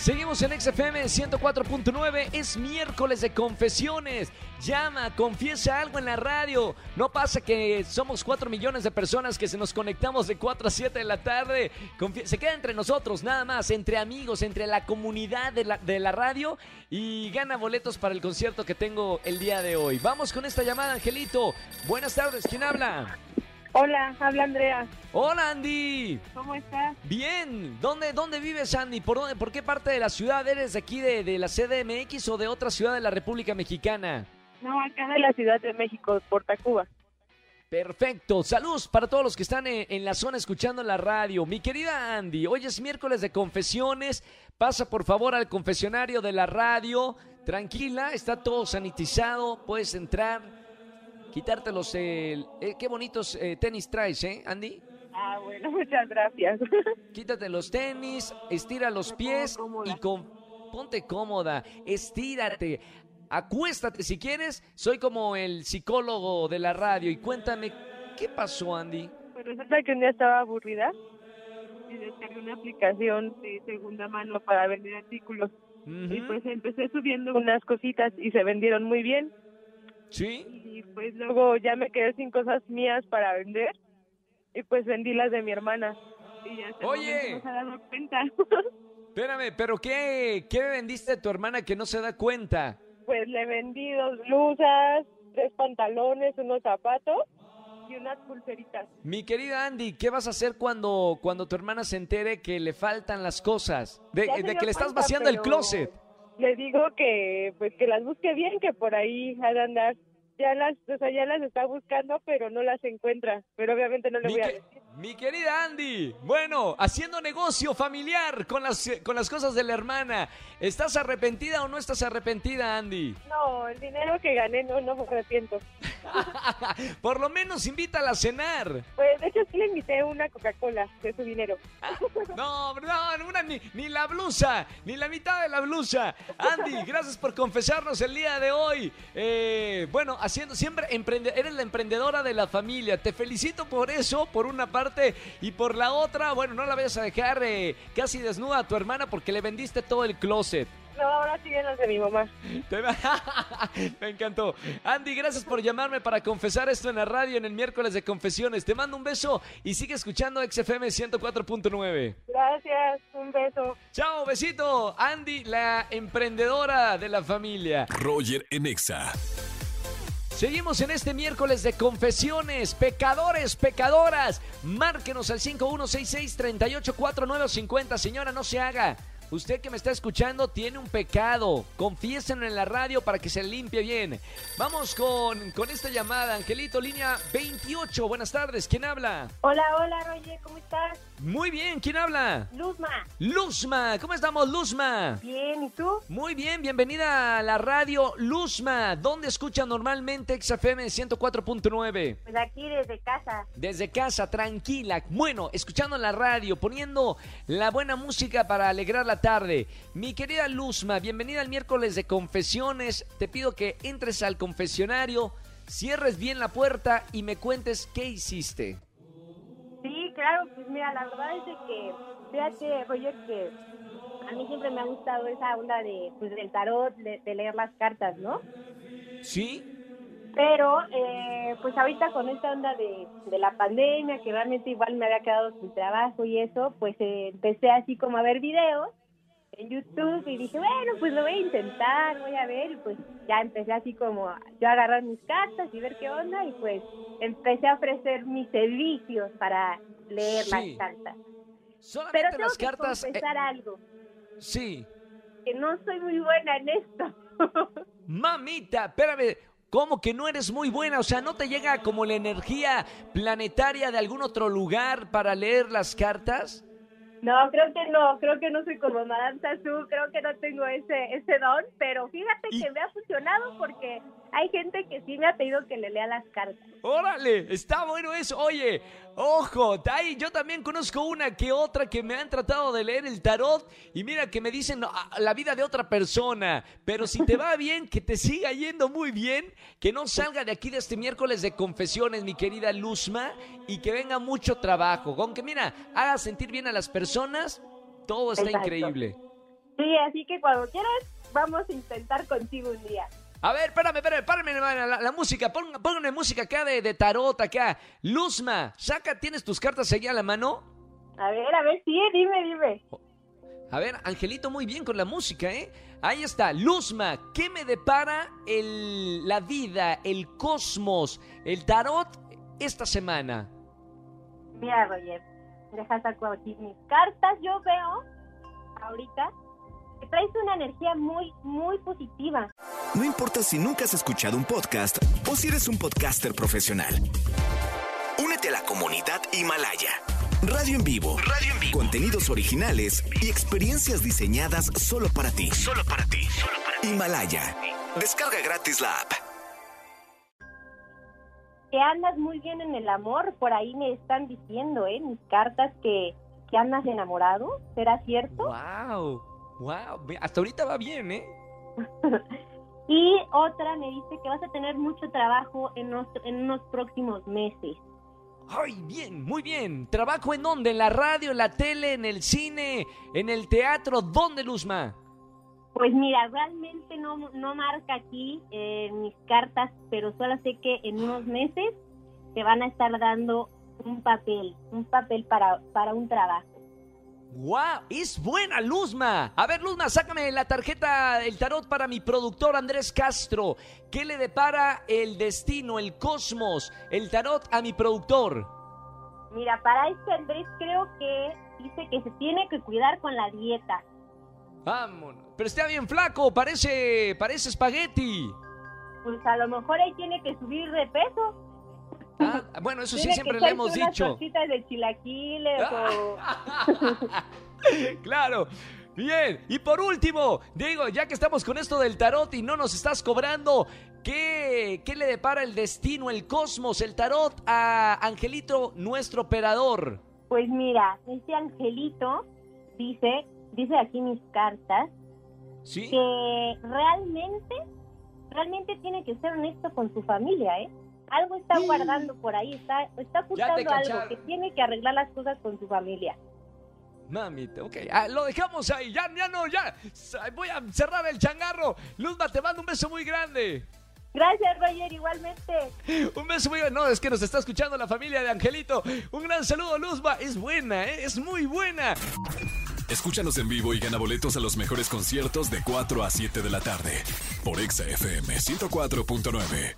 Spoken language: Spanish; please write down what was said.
Seguimos en XFM 104.9, es miércoles de confesiones. Llama, confiesa algo en la radio. No pasa que somos 4 millones de personas que se nos conectamos de 4 a 7 de la tarde. Confie- se queda entre nosotros, nada más, entre amigos, entre la comunidad de la, de la radio y gana boletos para el concierto que tengo el día de hoy. Vamos con esta llamada, Angelito. Buenas tardes, ¿quién habla? Hola, habla Andrea. Hola, Andy. ¿Cómo estás? Bien, ¿dónde, dónde vives, Andy? ¿Por, dónde, ¿Por qué parte de la ciudad eres de aquí de, de la CDMX o de otra ciudad de la República Mexicana? No, acá de la Ciudad de México, por Tacuba. Perfecto, saludos para todos los que están en, en la zona escuchando la radio. Mi querida Andy, hoy es miércoles de confesiones, pasa por favor al confesionario de la radio, tranquila, está todo sanitizado, puedes entrar, quitarte los... eh, qué bonitos eh, tenis traes, ¿eh, Andy? Ah, bueno, muchas gracias. Quítate los tenis, estira los pies y con, ponte cómoda, estírate, acuéstate si quieres. Soy como el psicólogo de la radio y cuéntame, ¿qué pasó, Andy? Pues resulta que un día estaba aburrida y descargué una aplicación de segunda mano para vender artículos. Y Ujú, pues empecé subiendo unas cositas y se vendieron muy bien. ¿Sí? Y pues luego ya me quedé sin cosas mías para vender y pues vendí las de mi hermana. Y ya el Oye. no se ha dado cuenta. Espérame, pero ¿qué, qué vendiste a tu hermana que no se da cuenta? pues le vendí dos blusas, tres pantalones, unos zapatos y unas pulseritas. Mi querida Andy, ¿qué vas a hacer cuando, cuando tu hermana se entere que le faltan las cosas? De, se que le estás vaciando el closet. Le digo que pues que las busque bien, que por ahí ha de andar. Ya las, o sea, ya las está buscando, pero no las encuentra. Pero obviamente no le voy a decir. Mi querida Andy, bueno, haciendo negocio familiar con las, con las cosas de la hermana. ¿Estás arrepentida o no estás arrepentida, Andy? No, el dinero que gané no, no me arrepiento. Por lo menos invítala a cenar. Pues de hecho sí le invité una Coca-Cola de su dinero. No, no, una, ni, ni la blusa, ni la mitad de la blusa. Andy, gracias por confesarnos el día de hoy. Eh, bueno, haciendo siempre emprende, eres la emprendedora de la familia. Te felicito por eso, por una parte, y por la otra, bueno, no la vayas a dejar eh, casi desnuda a tu hermana porque le vendiste todo el closet. No, ahora siguen las de mi mamá. Me encantó. Andy, gracias por llamarme para confesar esto en la radio en el miércoles de confesiones. Te mando un beso y sigue escuchando XFM 104.9. Gracias, un beso. Chao, besito. Andy, la emprendedora de la familia. Roger en Exa. Seguimos en este miércoles de confesiones. Pecadores, pecadoras. Márquenos al 5166-384950. Señora, no se haga. Usted que me está escuchando tiene un pecado. Confiésenlo en la radio para que se limpie bien. Vamos con, con esta llamada. Angelito, línea 28. Buenas tardes. ¿Quién habla? Hola, hola, Roger, ¿cómo estás? Muy bien. ¿Quién habla? Luzma. Luzma. ¿Cómo estamos, Luzma? Bien, ¿y tú? Muy bien, bienvenida a la radio Luzma. ¿Dónde escucha normalmente XFM 104.9? Pues aquí desde casa. Desde casa, tranquila. Bueno, escuchando la radio, poniendo la buena música para alegrar la tarde. Mi querida Luzma, bienvenida al miércoles de confesiones. Te pido que entres al confesionario, cierres bien la puerta y me cuentes qué hiciste. Sí, claro, pues mira, la verdad es de que, fíjate, Roger, que a mí siempre me ha gustado esa onda de, pues, del tarot, de, de leer las cartas, ¿no? ¿Sí? Pero, eh, pues ahorita con esta onda de, de la pandemia, que realmente igual me había quedado sin trabajo y eso, pues eh, empecé así como a ver videos en YouTube y dije, bueno, pues lo voy a intentar, voy a ver, y pues ya empecé así como yo a agarrar mis cartas y ver qué onda, y pues empecé a ofrecer mis servicios para leer Sí. las cartas. Solamente Pero tengo las que cartas. eh, confesar algo, sí. que no soy muy buena en esto. Mamita, espérame. ¿Cómo que no eres muy buena? O sea, ¿no te llega como la energía planetaria de algún otro lugar para leer las cartas? No, creo que no, creo que no soy como Madame Sassou, creo que no tengo ese ese don, pero fíjate Y- que me ha funcionado porque hay gente que sí me ha pedido que le lea las cartas. Órale, está bueno eso. Oye, ojo, ahí yo también conozco una que otra que me han tratado de leer el tarot y mira que me dicen ah, la vida de otra persona. Pero si te va bien, que te siga yendo muy bien, que no salga de aquí de este miércoles de confesiones, mi querida Luzma, y que venga mucho trabajo. Con que mira, haga sentir bien a las personas, todo está Exacto. increíble. Sí, así que cuando quieras, vamos a intentar contigo un día. A ver, espérame, espérame, párame la, la, la música, pon, póngame música acá de, de tarot acá. Luzma, saca, ¿tienes tus cartas ahí a la mano? A ver, a ver, sí, dime, dime. A ver, Angelito, muy bien con la música, ¿eh? Ahí está, Luzma, ¿qué me depara el, la vida, el cosmos, el tarot esta semana? Mira, Roger, deja saco aquí mis cartas. Yo veo ahorita que traes una energía muy, muy positiva. No importa si nunca has escuchado un podcast o si eres un podcaster profesional. Únete a la comunidad Himalaya. Radio en vivo. Radio en vivo. Contenidos originales y experiencias diseñadas solo para ti. Solo para ti. Himalaya. Descarga gratis la app. Que andas muy bien en el amor, por ahí me están diciendo, ¿eh? Mis cartas que, que andas enamorado, ¿será cierto? ¡Wow! ¡Wow! Hasta ahorita va bien, ¿eh? Y otra me dice que vas a tener mucho trabajo en, unos- en unos próximos meses. ¡Ay, bien! Muy bien. ¿Trabajo en dónde? ¿En la radio, en la tele, en el cine, en el teatro? ¿Dónde, Luzma? Pues mira, realmente no, no marca aquí eh, mis cartas, pero solo sé que en unos meses te van a estar dando un papel, un papel para, para un trabajo. ¡Wow! ¡Es buena, Luzma! A ver, Luzma, sácame la tarjeta, el tarot para mi productor Andrés Castro. ¿Qué le depara el destino, el cosmos, el tarot a mi productor? Mira, para este Andrés creo que dice que se tiene que cuidar con la dieta. Vámonos. Pero está bien flaco, parece, parece espagueti. Pues a lo mejor ahí tiene que subir de peso. Ah, bueno, eso sí siempre le hemos unas dicho. de chilaquiles o... claro. Bien, y por último, digo, ya que estamos con esto del tarot y no nos estás cobrando, ¿qué, qué le depara el destino, el cosmos, el tarot a Angelito, nuestro operador? Pues mira, este angelito dice, dice aquí mis cartas, ¿Sí? que realmente, realmente tiene que ser honesto con su familia, ¿eh? Algo está Sí. guardando por ahí, está, está ocultando algo, que tiene que arreglar las cosas con su familia. Mamita, ok, ah, lo dejamos ahí, ya, ya no, ya, voy a cerrar el changarro. Luzma, te mando un beso muy grande. Gracias, Roger, igualmente. Un beso muy grande. No, es que nos está escuchando la familia de Angelito. Un gran saludo, Luzma. Es buena, ¿eh? es muy buena. Escúchanos en vivo y gana boletos a los mejores conciertos de 4 a 7 de la tarde por Exa FM 104.9.